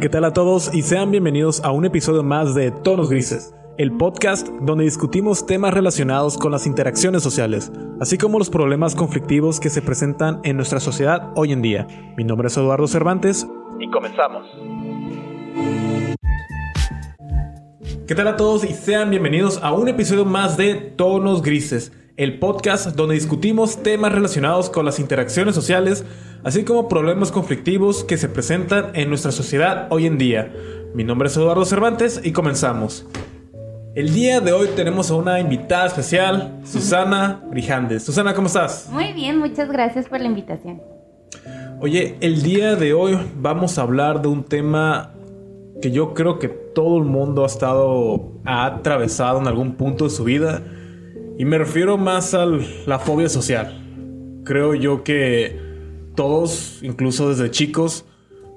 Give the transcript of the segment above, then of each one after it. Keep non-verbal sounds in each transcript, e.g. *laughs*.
¿Qué tal a todos y sean bienvenidos a un episodio más de Tonos Grises, el podcast donde discutimos temas relacionados con las interacciones sociales, así como los problemas conflictivos que se presentan en nuestra sociedad hoy en día. Mi nombre es Eduardo Cervantes y comenzamos. ¿Qué tal a todos y sean bienvenidos a un episodio más de Tonos Grises, el podcast donde discutimos temas relacionados con las interacciones sociales, así como problemas conflictivos que se presentan en nuestra sociedad hoy en día. Mi nombre es Eduardo Cervantes y comenzamos. El día de hoy tenemos a una invitada especial, Susana Brijandes. Susana, ¿cómo estás? Muy bien, muchas gracias por la invitación. Oye, el día de hoy vamos a hablar de un tema que yo creo que todo el mundo ha estado, ha atravesado en algún punto de su vida. Y me refiero más a la fobia social. Creo yo que todos, incluso desde chicos,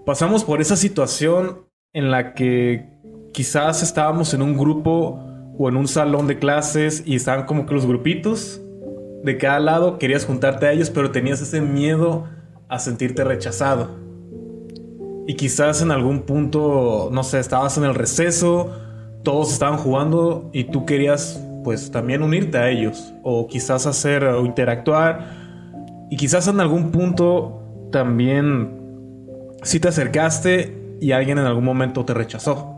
pasamos por esa situación en la que quizás estábamos en un grupo o en un salón de clases y estaban como que los grupitos de cada lado, querías juntarte a ellos, pero tenías ese miedo a sentirte rechazado. Y quizás en algún punto, no sé, estabas en el receso, todos estaban jugando y tú querías pues también unirte a ellos o quizás hacer o interactuar y quizás en algún punto también si te acercaste y alguien en algún momento te rechazó.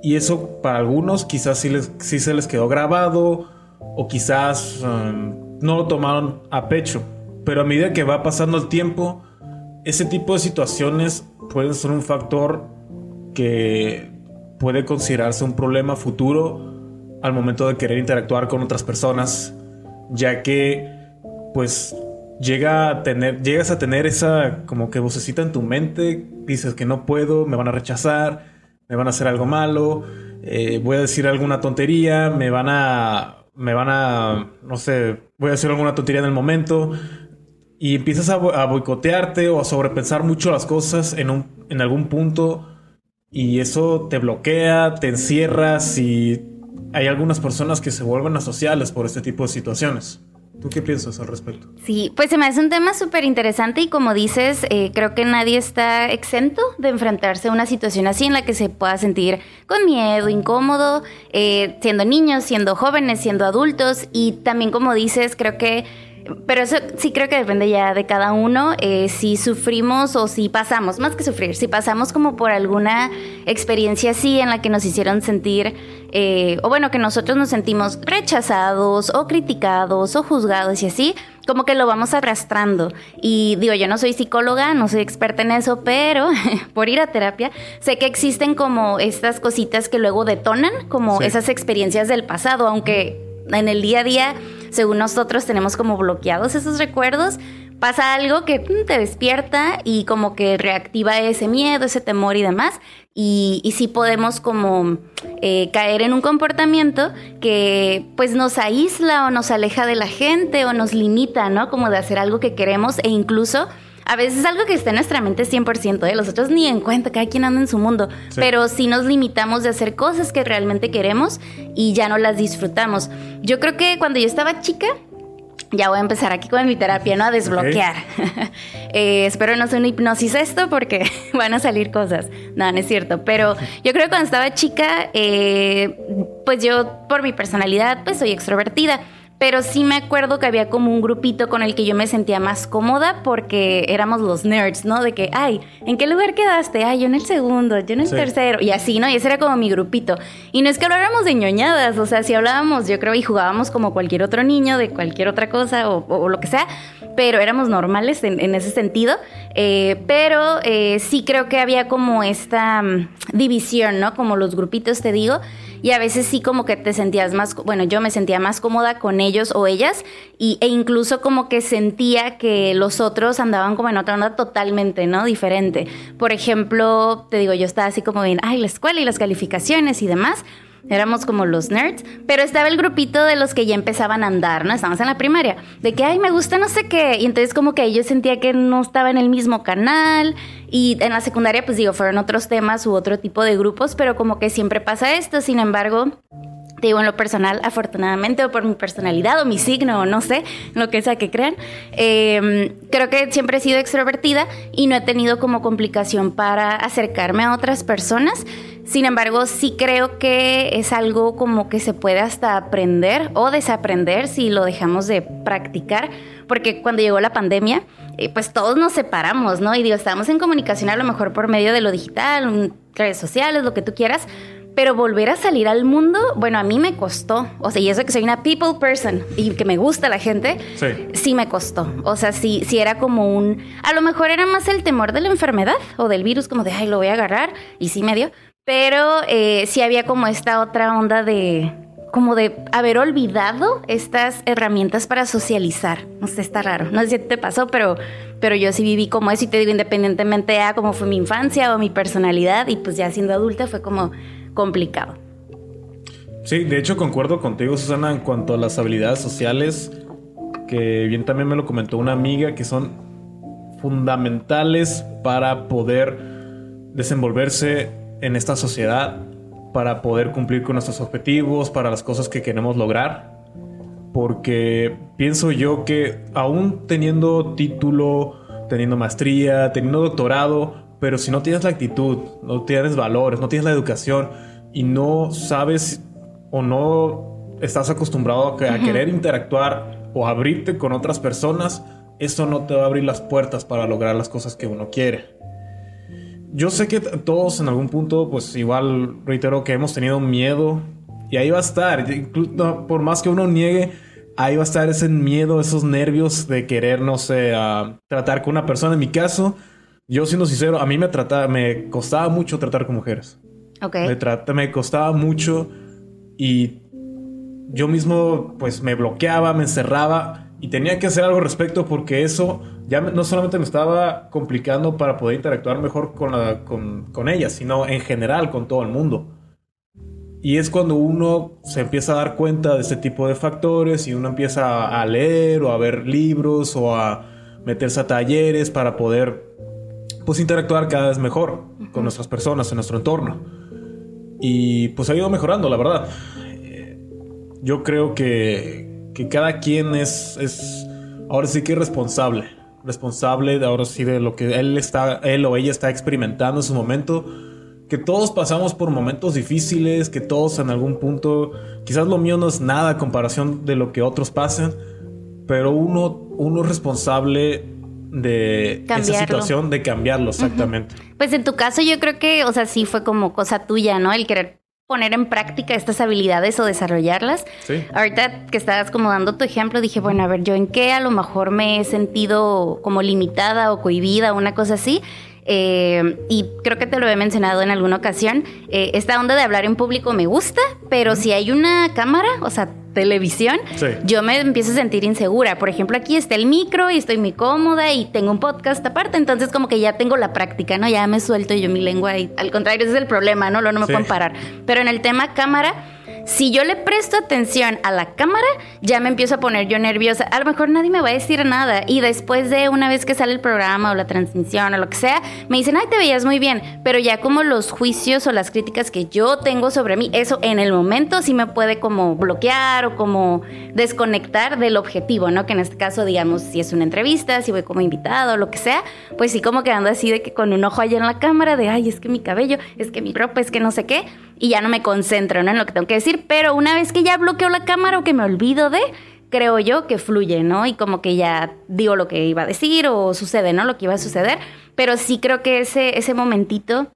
Y eso para algunos quizás sí, les, sí se les quedó grabado o quizás um, no lo tomaron a pecho. Pero a medida que va pasando el tiempo, ese tipo de situaciones pueden ser un factor que puede considerarse un problema futuro al momento de querer interactuar con otras personas, ya que pues llega tener, llegas a tener esa como que vocecita en tu mente, dices que no puedo, me van a rechazar, me van a hacer algo malo, eh, voy a decir alguna tontería, me van a, me van a, no sé, voy a decir alguna tontería en el momento, y empiezas a, boicotearte o a sobrepensar mucho las cosas en, un, en algún punto y eso te bloquea, te encierras y hay algunas personas que se vuelven asociales por este tipo de situaciones. ¿Tú qué piensas al respecto? Sí, pues se me hace un tema súper interesante y como dices, eh, creo que nadie está exento de enfrentarse a una situación así en la que se pueda sentir con miedo, incómodo, eh, siendo niños, siendo jóvenes, siendo adultos y también como dices, creo que pero eso sí creo que depende ya de cada uno, eh, si sufrimos o si pasamos, más que sufrir, si pasamos como por alguna experiencia así en la que nos hicieron sentir, eh, o bueno, que nosotros nos sentimos rechazados o criticados o juzgados y así, como que lo vamos arrastrando. Y digo, yo no soy psicóloga, no soy experta en eso, pero *laughs* por ir a terapia, sé que existen como estas cositas que luego detonan, como esas experiencias del pasado, aunque en el día a día, según nosotros, tenemos como bloqueados esos recuerdos. Pasa algo que mm, te despierta y como que reactiva ese miedo, ese temor y demás. Y, y sí podemos como eh, caer en un comportamiento que pues nos aísla o nos aleja de la gente o nos limita, ¿no? Como de hacer algo que queremos e incluso a veces es algo que está en nuestra mente 100%, ¿eh? los otros ni en cuenta, cada quien anda en su mundo, pero sí nos limitamos de hacer cosas que realmente queremos y ya no las disfrutamos. Yo creo que cuando yo estaba chica, ya voy a empezar aquí con mi terapia, ¿no? A desbloquear. *laughs* Eh, espero no sea una hipnosis esto porque *laughs* van a salir cosas. No, no es cierto. Pero yo creo que cuando estaba chica, eh, pues yo por mi personalidad, pues soy extrovertida pero sí me acuerdo que había como un grupito con el que yo me sentía más cómoda porque éramos los nerds, ¿no? De que, ay, ¿en qué lugar quedaste? Ay, yo en el segundo, yo en el tercero, y así, ¿no? Y ese era como mi grupito. Y no es que habláramos de ñoñadas, o sea, si hablábamos, yo creo, y jugábamos como cualquier otro niño de cualquier otra cosa o, lo que sea, pero éramos normales en, ese sentido. Eh, pero eh, sí creo que había como esta mm, división, ¿no? Como los grupitos, te digo y a veces sí como que te sentías más, bueno, yo me sentía más cómoda con ellos o ellas y, e incluso como que sentía que los otros andaban como en otra onda totalmente, ¿no? Diferente. Por ejemplo, te digo, yo estaba así como bien, ay, la escuela y las calificaciones y demás éramos como los nerds, pero estaba el grupito de los que ya empezaban a andar, ¿no? Estábamos en la primaria, de que, ay, me gusta no sé qué, y entonces como que yo sentía que no estaba en el mismo canal, y en la secundaria, pues digo, fueron otros temas u otro tipo de grupos, pero como que siempre pasa esto, sin embargo, digo en lo personal, afortunadamente, o por mi personalidad, o mi signo, o no sé, lo que sea que crean, em, creo que siempre he sido extrovertida y no he tenido como complicación para acercarme a otras personas. Sin embargo, sí creo que es algo como que se puede hasta aprender o desaprender si lo dejamos de practicar, porque cuando llegó la pandemia, eh, pues todos nos separamos, ¿no? Y digo, estábamos en comunicación a lo mejor por medio de lo digital, redes sociales, lo que tú quieras, pero volver a salir al mundo, bueno, a mí me costó. O sea, y eso que soy una people person y que me gusta la gente, sí, me costó. O sea, sí, sí era como un... A lo mejor era más el temor de la enfermedad o del virus, como de, ay, lo voy a agarrar. Y sí me dio. Pero eh, sí había como esta otra onda de... Como de haber olvidado estas herramientas para socializar. No sé, está raro. No sé si te pasó, pero pero yo sí viví como eso y te digo independientemente a cómo fue mi infancia o mi personalidad y pues ya siendo adulta fue como complicado. Sí, de hecho concuerdo contigo, Susana, en cuanto a las habilidades sociales, que bien también me lo comentó una amiga, que son fundamentales para poder desenvolverse en esta sociedad, para poder cumplir con nuestros objetivos, para las cosas que queremos lograr. Porque pienso yo que aún teniendo título, teniendo maestría, teniendo doctorado, pero si no tienes la actitud, no tienes valores, no tienes la educación y no sabes o no estás acostumbrado a, querer interactuar o abrirte con otras personas, eso no te va a abrir las puertas para lograr las cosas que uno quiere. Yo sé que todos en algún punto, pues igual reitero que hemos tenido miedo y ahí va a estar, por más que uno niegue, ahí va a estar ese miedo, esos nervios de querer, no sé, tratar con una persona. En mi caso, yo siendo sincero, a mí me trataba, me costaba mucho tratar con mujeres. Ok. Me, me costaba mucho y yo mismo pues me bloqueaba, me encerraba y tenía que hacer algo al respecto porque eso ya no solamente me estaba complicando para poder interactuar mejor con, la, con, con ellas, sino en general con todo el mundo. Y es cuando uno se empieza a dar cuenta de este tipo de factores y uno empieza a leer o a ver libros o a meterse a talleres para poder pues interactuar cada vez mejor con nuestras personas en nuestro entorno. Y pues ha ido mejorando, la verdad. Eh, yo creo que, que cada quien es, es, ahora sí que es responsable. Responsable de ahora sí de lo que él, está, él o ella está experimentando en su momento. Que todos pasamos por momentos difíciles, que todos en algún punto, quizás lo mío no es nada a comparación de lo que otros pasan, pero uno, uno es responsable de esa situación de cambiarlo, exactamente. Pues en tu caso yo creo que, o sea, sí fue como cosa tuya, ¿no? El querer poner en práctica estas habilidades o desarrollarlas. Sí. Ahorita que estabas como dando tu ejemplo, dije, bueno, a ver, yo en qué a lo mejor me he sentido como limitada o cohibida, una cosa así. Eh, y creo que te lo he mencionado en alguna ocasión. Eh, esta onda de hablar en público me gusta, pero si hay una cámara, o sea, televisión, yo me empiezo a sentir insegura. Por ejemplo, aquí está el micro y estoy muy cómoda y tengo un podcast aparte, entonces como que ya tengo la práctica, ¿no? Ya me suelto yo mi lengua y al contrario, ese es el problema, ¿no? Lo no me puedo parar. Pero en el tema cámara si yo le presto atención a la cámara, ya me empiezo a poner yo nerviosa. A lo mejor nadie me va a decir nada. Y después de una vez que sale el programa o la transmisión o lo que sea, me dicen, ay, te veías muy bien. Pero ya como los juicios o las críticas que yo tengo sobre mí, eso en el momento sí me puede como bloquear o como desconectar del objetivo, ¿no? Que en este caso, digamos, si es una entrevista, si voy como invitado o lo que sea, pues sí como quedando así de que con un ojo allá en la cámara, de, ay, es que mi cabello, es que mi ropa, es que no sé qué y ya no me concentro ¿no? en lo que tengo que decir, pero una vez que ya bloqueo la cámara o que me olvido de, creo yo que fluye, ¿no? Y como que ya digo lo que iba a decir o sucede, ¿no? Lo que iba a suceder, pero sí creo que ese, ese momentito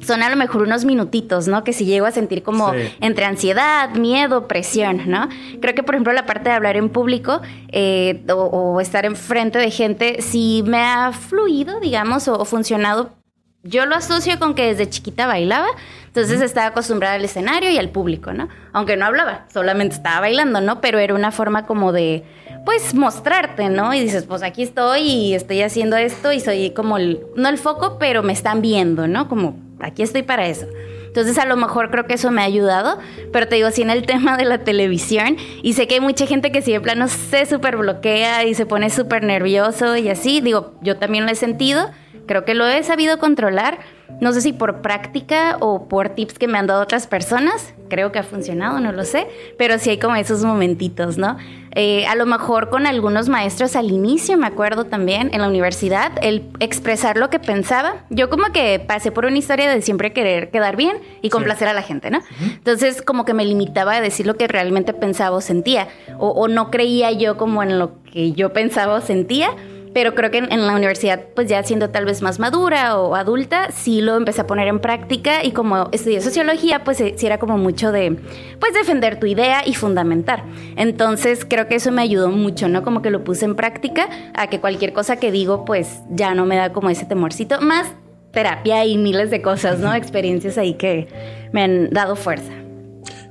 son a lo mejor unos minutitos, ¿no? Que si llego a sentir como entre ansiedad, miedo, presión, ¿no? Creo que, por ejemplo, la parte de hablar en público eh, o, estar enfrente de gente, sí me ha fluido, digamos, o funcionado yo lo asocio con que desde chiquita bailaba, entonces estaba acostumbrada al escenario y al público, ¿no? Aunque no hablaba, solamente estaba bailando, ¿no? Pero era una forma como de, pues, mostrarte, ¿no? Y dices, pues aquí estoy y estoy haciendo esto y soy como, el, no el foco, pero me están viendo, ¿no? Como, aquí estoy para eso. Entonces a lo mejor creo que eso me ha ayudado, pero te digo, sí en el *laughs* tema de la televisión, y sé que hay mucha gente que si de plano se súper bloquea y se pone súper nervioso y así, digo, yo también lo he sentido, creo que lo he sabido controlar, no sé si por práctica o por tips que me han dado otras personas, creo que ha funcionado, no lo sé, pero sí hay como esos momentitos, ¿no? Eh, a lo mejor con algunos maestros al inicio, me acuerdo también, en la universidad, el expresar lo que pensaba. Yo como que pasé por una historia de siempre querer quedar bien y complacer a la gente, ¿no? Entonces como que me limitaba a decir lo que realmente pensaba o sentía, o no creía yo como en lo que yo pensaba o sentía pero creo que en, la universidad, pues ya siendo tal vez más madura o adulta, sí lo empecé a poner en práctica y como estudié sociología, pues sí era como mucho de, pues defender tu idea y fundamentar. Entonces creo que eso me ayudó mucho, ¿no? Como que lo puse en práctica a que cualquier cosa que digo, pues ya no me da como ese temorcito, más terapia y miles de cosas, ¿no? Experiencias ahí que me han dado fuerza.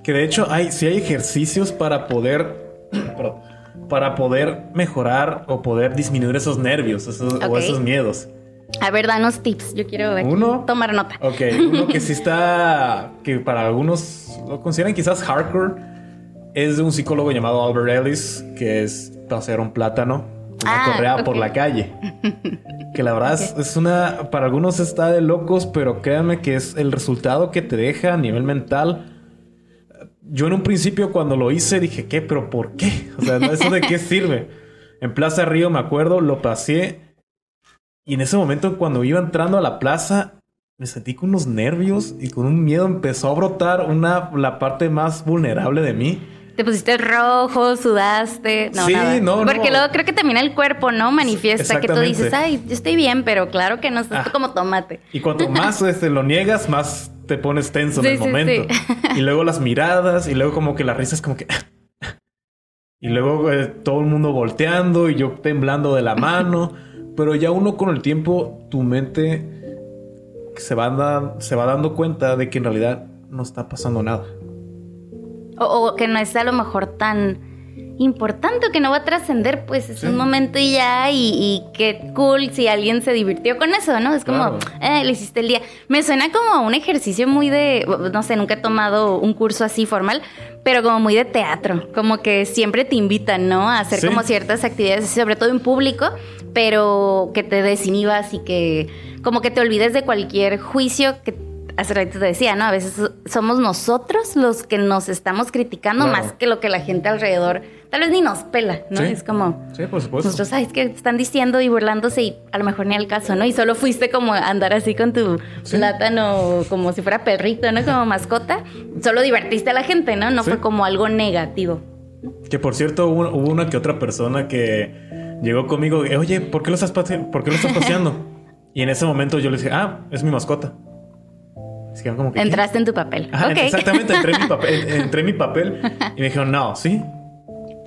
Que de hecho hay, sí hay ejercicios para poder... *clears throat* para poder mejorar o poder disminuir esos nervios o esos miedos? A ver, danos tips. Yo quiero uno, tomar nota. Ok, uno que sí está, que para algunos lo consideran quizás hardcore, es de un psicólogo llamado Albert Ellis, que es pasear un plátano, una ah, correa por la calle. *laughs* Que la verdad es, una, para algunos está de locos, pero créanme que es el resultado que te deja a nivel mental yo en un principio cuando lo hice dije, ¿qué? ¿Pero por qué? O sea, ¿eso de qué sirve? *laughs* En Plaza Río, me acuerdo, lo pasé. Y en ese momento, cuando iba entrando a la plaza, me sentí con unos nervios y con un miedo. Empezó a brotar una, la parte más vulnerable de mí. Te pusiste rojo, sudaste. No, sí, no, Porque luego creo que también el cuerpo, ¿no? Manifiesta que tú dices, ay, yo estoy bien, pero claro que no, estás ah. como tomate. Y cuanto más este, lo niegas, más te pones tenso en el momento. Y luego las miradas, y luego como que la risa es como que... *laughs* y luego eh, todo el mundo volteando y yo temblando de la *laughs* mano. Pero ya uno con el tiempo, tu mente se va, se va dando cuenta de que en realidad no está pasando nada. O, que no es a lo mejor tan importante que no va a trascender, pues es un momento y ya, y, qué cool si alguien se divirtió con eso, ¿no? Es como, eh, le hiciste el día. Me suena como un ejercicio muy de, no sé, nunca he tomado un curso así formal, pero como muy de teatro, como que siempre te invitan, ¿no? A hacer como ciertas actividades, sobre todo en público, pero que te desinhibas y que como que te olvides de cualquier juicio que hace ratito te decía, ¿no? A veces somos nosotros los que nos estamos criticando más que lo que la gente alrededor tal vez ni nos pela, ¿no? Es como. Sí, por supuesto. Nosotros, ¿sabes que Están diciendo y burlándose y a lo mejor ni al caso, ¿no? Y solo fuiste como a andar así con tu plátano como si fuera perrito, ¿no? Como mascota. Solo divertiste a la gente, ¿no? No fue como algo negativo. Que por cierto, hubo, una que otra persona que llegó conmigo oye, ¿por qué lo estás, ¿por qué lo estás paseando? *laughs* y en ese momento yo le dije, ah, es mi mascota. Entraste en tu papel. Exactamente, entré en, mi papel, *laughs* entré en mi papel y me dijeron, no, sí.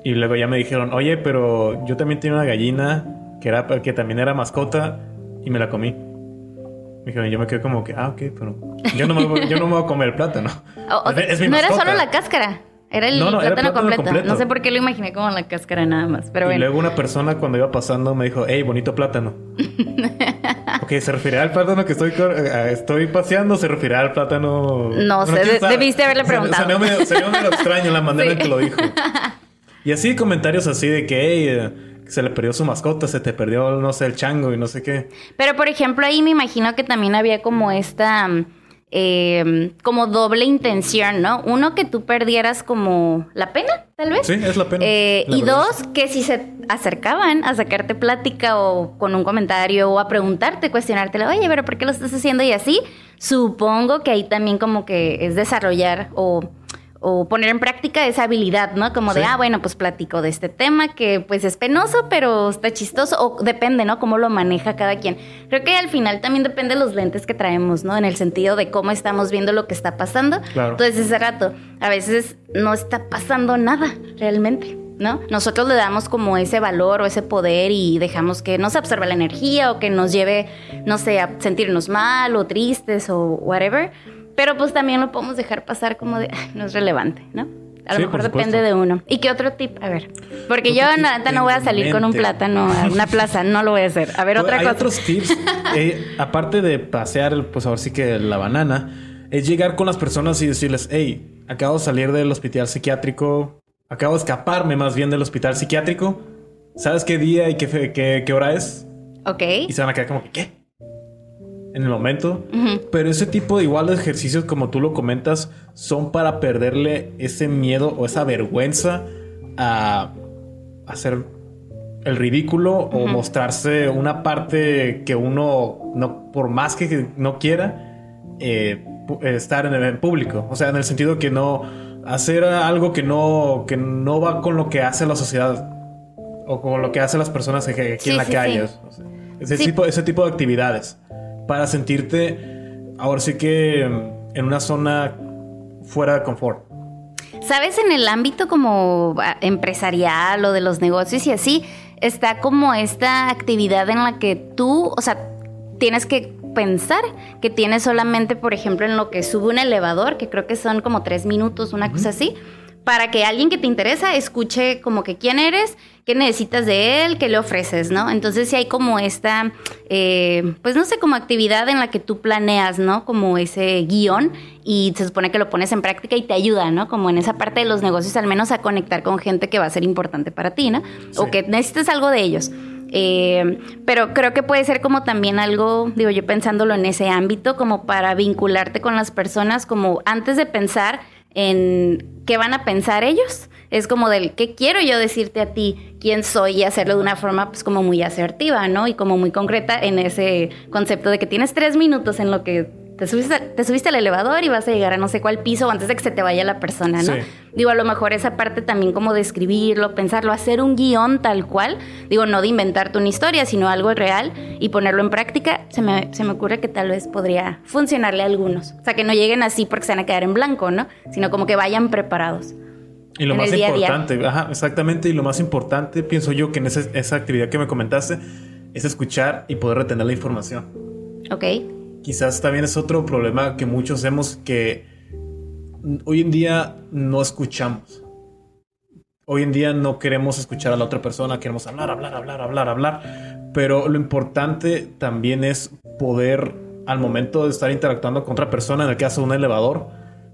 Y luego ya me dijeron, oye, pero yo también tenía una gallina que, era, que también era mascota y me la comí. Me dijeron, yo me quedé como que, ah, ok, pero yo no me, yo no me voy a comer el plátano. *laughs* no era solo la cáscara. Era el plátano, completo. No sé por qué lo imaginé como la cáscara nada más. Pero y luego una persona cuando iba pasando me dijo, hey, bonito plátano. *laughs* ok, ¿se refiere al plátano que estoy, estoy paseando? ¿Se refiere al plátano? No sé, debiste haberle *laughs* preguntado. Sería medio, *laughs* extraño la manera en que lo dijo. Y así comentarios así de que, hey, eh, se le perdió su mascota, se te perdió, no sé, el chango y no sé qué. Pero por ejemplo, ahí me imagino que también había como esta eh, como doble intención, ¿no? Uno, que tú perdieras como la pena, tal vez. Sí, es la pena. Eh, y dos, que si se acercaban a sacarte plática o con un comentario o a preguntarte, cuestionarte, oye, pero ¿por qué lo estás haciendo? Y así, supongo que ahí también como que es desarrollar o o poner en práctica esa habilidad, ¿no? Como de, ah, bueno, pues platico de este tema que pues es penoso, pero está chistoso, o depende, ¿no? Cómo lo maneja cada quien. Creo que al final también depende de los lentes que traemos, ¿no? En el sentido de cómo estamos viendo lo que está pasando. Entonces, ese rato, a veces no está pasando nada realmente. ¿No? Nosotros le damos como ese valor o ese poder y dejamos que nos absorba la energía o que nos lleve, no sé, a sentirnos mal o tristes o whatever pero pues también lo podemos dejar pasar como de, no es relevante, ¿no? A lo mejor depende de uno. ¿Y qué otro tip? A ver. Porque yo nada no voy a salir con un plátano a una plaza, no lo voy a hacer. A ver, otra Hay cosa. otros tips. *laughs* Eh, aparte de pasear, pues ahora sí que la banana, es llegar con las personas y decirles, hey, acabo de salir del hospital psiquiátrico, acabo de escaparme más bien del hospital psiquiátrico. ¿Sabes qué día y qué, qué, qué hora es? Ok. Y se van a quedar como, ¿qué? En el momento. Pero ese tipo de igual de ejercicios, como tú lo comentas, son para perderle ese miedo o esa vergüenza a hacer el ridículo o mostrarse una parte que uno, no, por más que no quiera, eh, estar en el público. O sea, en el sentido que no hacer algo que no, que no va con lo que hace la sociedad o con lo que hacen las personas aquí en la calle. ese, tipo, ese tipo de actividades para sentirte ahora sí que en una zona fuera de confort. Sabes, en el ámbito como ah, empresarial o de los negocios y así, está como esta actividad en la que tú, o sea, tienes que pensar que tienes solamente, por ejemplo, en lo que sube un elevador, que creo que son como tres minutos, una cosa así, para que alguien que te interesa escuche como que quién eres, qué necesitas de él, qué le ofreces, ¿no? Entonces si hay como esta, eh, pues no sé, como actividad en la que tú planeas, ¿no? Como ese guion y se supone que lo pones en práctica y te ayuda, ¿no? Como en esa parte de los negocios al menos a conectar con gente que va a ser importante para ti, ¿no? O que necesites algo de ellos. Eh, pero creo que puede ser como también algo, digo yo pensándolo en ese ámbito, como para vincularte con las personas, como antes de pensar en qué van a pensar ellos. Es como del qué quiero yo decirte a ti, quién soy y hacerlo de una forma pues como muy asertiva, ¿no? Y como muy concreta en ese concepto de que tienes tres minutos en lo que te subiste, te subiste al elevador y vas a llegar a no sé cuál piso antes de que se te vaya la persona, ¿no? Digo, a lo mejor esa parte también como de escribirlo, pensarlo, hacer un guion tal cual, digo, no de inventarte una historia, sino algo real y ponerlo en práctica, se me, se me ocurre que tal vez podría funcionarle a algunos. O sea, que no lleguen así porque se van a quedar en blanco, ¿no? Sino como que vayan preparados. Y lo más importante, Ajá, exactamente, y lo más importante, pienso yo, que en esa, esa actividad que me comentaste, es escuchar y poder retener la información. Ok quizás también es otro problema que muchos hacemos que hoy en día no escuchamos. Hoy en día no queremos escuchar a la otra persona, queremos hablar, hablar, hablar, hablar, hablar. Pero lo importante también es poder, al momento de estar interactuando con otra persona, en el caso de un elevador,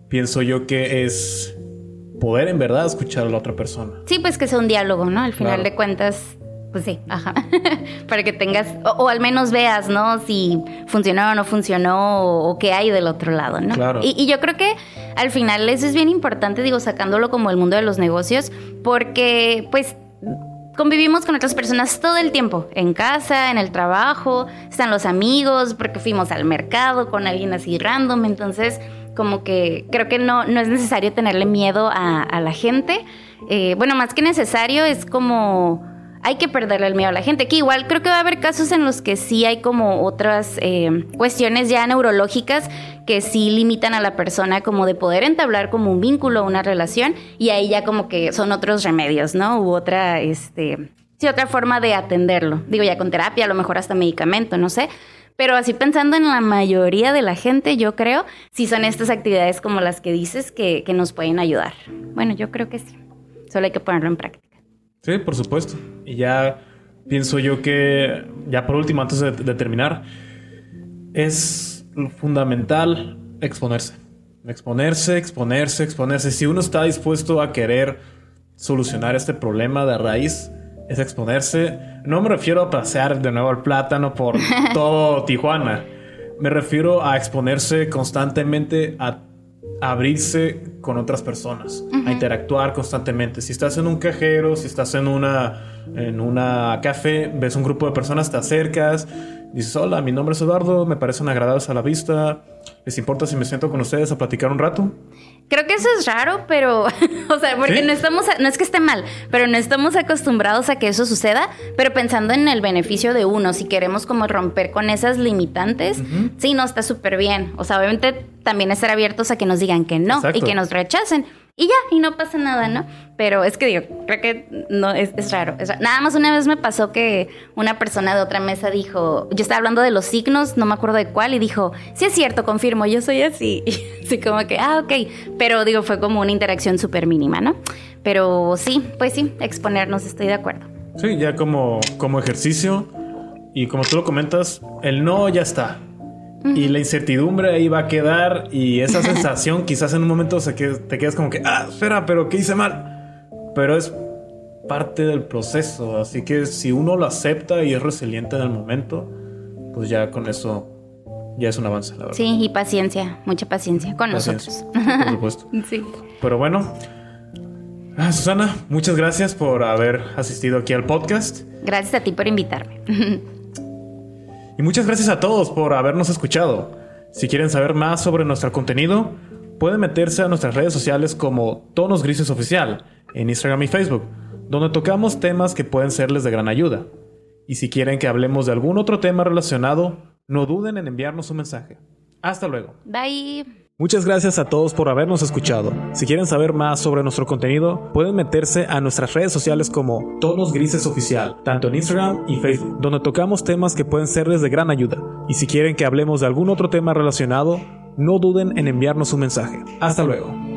pienso yo que es poder en verdad escuchar a la otra persona. Sí, pues que sea un diálogo, ¿no? Al final de cuentas, pues sí, ajá. *laughs* Para que tengas, o, al menos veas, ¿no? Si funcionó o no funcionó, o, qué hay del otro lado, ¿no? Claro. Y, yo creo que al final eso es bien importante, digo, sacándolo como el mundo de los negocios, porque pues convivimos con otras personas todo el tiempo, en casa, en el trabajo, están los amigos, porque fuimos al mercado con alguien así random, entonces como que creo que no, no es necesario tenerle miedo a, la gente. Eh, bueno, más que necesario es como hay que perderle el miedo a la gente. Que igual creo que va a haber casos en los que sí hay como otras eh, cuestiones ya neurológicas que sí limitan a la persona como de poder entablar como un vínculo, una relación, y ahí ya como que son otros remedios, ¿no? U otra, este, sí, otra forma de atenderlo. Digo, ya con terapia, a lo mejor hasta medicamento, no sé. Pero así pensando en la mayoría de la gente, yo creo, sí son estas actividades como las que dices que, que nos pueden ayudar. Bueno, yo creo que sí. Solo hay que ponerlo en práctica. Sí, por supuesto. Y ya pienso yo que, ya por último, antes de, terminar, es fundamental exponerse. Exponerse, exponerse, exponerse. Si uno está dispuesto a querer solucionar este problema de raíz, es exponerse. No me refiero a pasear de nuevo el plátano por *laughs* todo Tijuana. Me refiero a exponerse constantemente a abrirse con otras personas, a interactuar constantemente. Si estás en un cajero, si estás en una, en una café, ves un grupo de personas, te acercas, dices, hola, mi nombre es Eduardo, me parecen agradables a la vista, ¿les importa si me siento con ustedes a platicar un rato? Creo que eso es raro, pero, *laughs* o sea, porque no estamos, no es que esté mal, pero no estamos acostumbrados a que eso suceda, pero pensando en el beneficio de uno, si queremos como romper con esas limitantes, sí, no, está súper bien. O sea, obviamente también estar abiertos a que nos digan que no y que nos rechacen. Y ya, y no pasa nada, ¿no? Pero es que digo, creo que no, es, raro, Nada más una vez me pasó que una persona de otra mesa dijo, yo estaba hablando de los signos, no me acuerdo de cuál, y dijo, sí es cierto, confirmo, yo soy así. *laughs* Así como que, ah, ok. Pero digo, fue como una interacción súper mínima, ¿no? Pero sí, pues sí, exponernos, estoy de acuerdo. Sí, ya como, como ejercicio, y como tú lo comentas, el no ya está. Y la incertidumbre ahí va a quedar y esa *laughs* sensación quizás en un momento se que te quedas como que, ah, espera, pero ¿qué hice mal? Pero es parte del proceso, así que si uno lo acepta y es resiliente en el momento, pues ya con eso ya es un avance, la verdad. Sí, y paciencia, mucha paciencia con nosotros. Por supuesto. *laughs* sí. Pero bueno, ah, Susana, muchas gracias por haber asistido aquí al podcast. Gracias a ti por invitarme. *laughs* y muchas gracias a todos por habernos escuchado. Si quieren saber más sobre nuestro contenido, pueden meterse a nuestras redes sociales como Tonos Grises Oficial en Instagram y Facebook, donde tocamos temas que pueden serles de gran ayuda. Y si quieren que hablemos de algún otro tema relacionado, no duden en enviarnos un mensaje. Hasta luego. Bye. Muchas gracias a todos por habernos escuchado. Si quieren saber más sobre nuestro contenido, pueden meterse a nuestras redes sociales como Tonos Grises Oficial, tanto en Instagram y Facebook, donde tocamos temas que pueden serles de gran ayuda. Y si quieren que hablemos de algún otro tema relacionado, no duden en enviarnos un mensaje. Hasta luego.